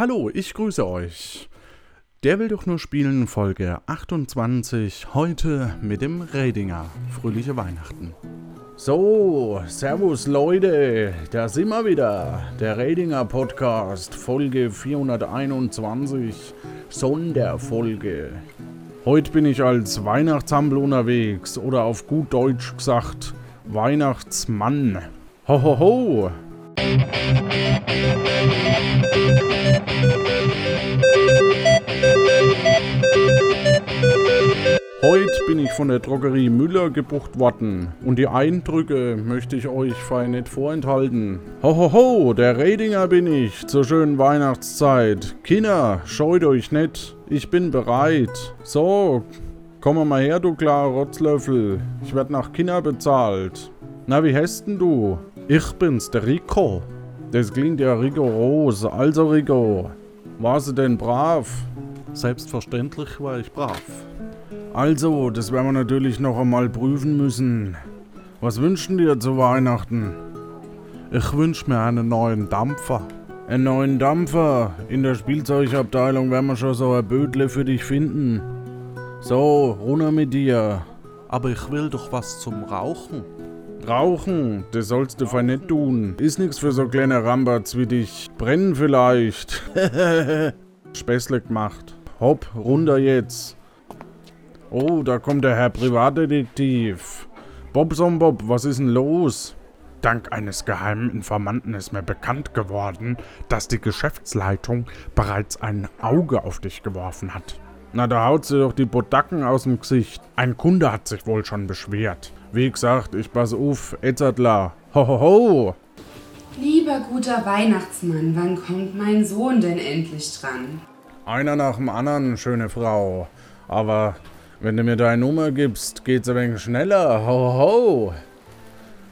Hallo, ich grüße euch. Der will doch nur spielen, Folge 28, heute mit dem Redinger. Fröhliche Weihnachten. So, Servus Leute, da sind wir wieder. Der Redinger Podcast, Folge 421, Sonderfolge. Heute bin ich als Weihnachtshampel unterwegs oder auf gut Deutsch gesagt Weihnachtsmann. Ho ho ho! Heute bin ich von der Drogerie Müller gebucht worden und die Eindrücke möchte ich euch fein nicht vorenthalten. Hohoho, ho, ho, der Redinger bin ich zur schönen Weihnachtszeit. Kinder, scheut euch nicht, ich bin bereit. So, komm mal her, du klarer Rotzlöffel. Ich werd nach Kinder bezahlt. Na, wie heißt denn du? Ich bin's, der Rico. Das klingt ja rigoros. Also, Rico, warst du denn brav? Selbstverständlich war ich brav. Also, das werden wir natürlich noch einmal prüfen müssen. Was wünschen dir zu Weihnachten? Ich wünsche mir einen neuen Dampfer. Einen neuen Dampfer? In der Spielzeugabteilung werden wir schon so ein Bödle für dich finden. So, runter mit dir. Aber ich will doch was zum Rauchen. Rauchen, das sollst du fein nicht tun. Ist nix für so kleine Ramberts wie dich. Brennen vielleicht. Späßle gemacht. Hopp, runter jetzt. Oh, da kommt der Herr Privatdetektiv. Bobson Bob, was ist denn los? Dank eines geheimen Informanten ist mir bekannt geworden, dass die Geschäftsleitung bereits ein Auge auf dich geworfen hat. Na, da haut sie doch die Bodacken aus dem Gesicht. Ein Kunde hat sich wohl schon beschwert. Wie gesagt, ich pass auf, Etzadler. Ho, ho, ho. Lieber guter Weihnachtsmann, wann kommt mein Sohn denn endlich dran? Einer nach dem anderen, schöne Frau. Aber wenn du mir deine Nummer gibst, geht's ein wenig schneller. Ho, ho.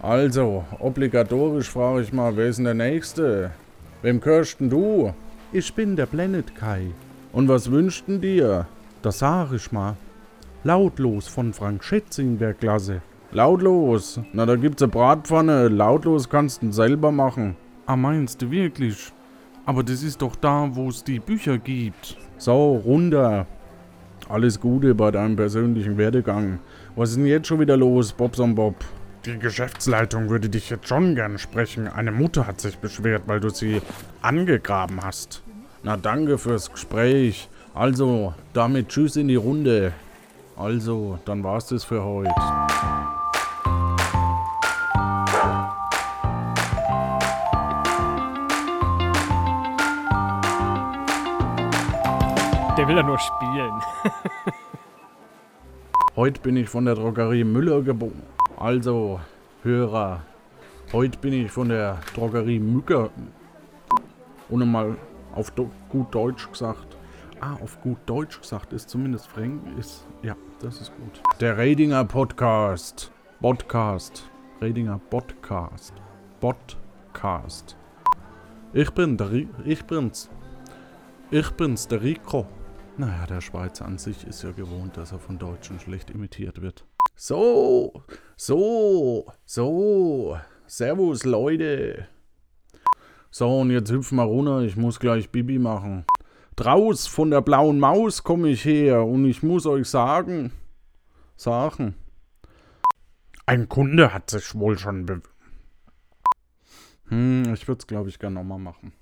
Also, obligatorisch frage ich mal, wer ist denn der Nächste? Wem gehörst denn du? Ich bin der Planet Kai. Und was wünscht denn dir? Das sag ich mal. Lautlos von Frank Schätzing der Klasse. Lautlos? Na, da gibt's eine Bratpfanne. Lautlos kannst du selber machen. Ah, meinst du wirklich? Aber das ist doch da, wo es die Bücher gibt. So, runter. Alles Gute bei deinem persönlichen Werdegang. Was ist denn jetzt schon wieder los, Bobson Bob? Die Geschäftsleitung würde dich jetzt schon gern sprechen. Eine Mutter hat sich beschwert, weil du sie angegraben hast. Na danke fürs Gespräch. Also, damit tschüss in die Runde. Also, dann war's das für heute. Der will ja nur spielen. Heute bin ich von der Drogerie Müller geboren. Also, Hörer, heute bin ich von der Drogerie Mücker. Und mal auf gut Deutsch gesagt. Ah, auf gut Deutsch gesagt ist zumindest Fränkisch. Ja, das ist gut. Der Redinger Podcast. Podcast. Redinger Podcast. Podcast. Ich bin der ich bin's. Ich bin's, der Rico. Naja, der Schweizer an sich ist ja gewohnt, dass er von Deutschen schlecht imitiert wird. So, so, so. Servus, Leute. So, und jetzt hüpfen wir runter. Ich muss gleich Bibi machen. Draus von der blauen Maus komme ich her und ich muss euch sagen, sagen, ein Kunde hat sich wohl schon be... Hm, ich würde es, glaube ich, gerne nochmal machen.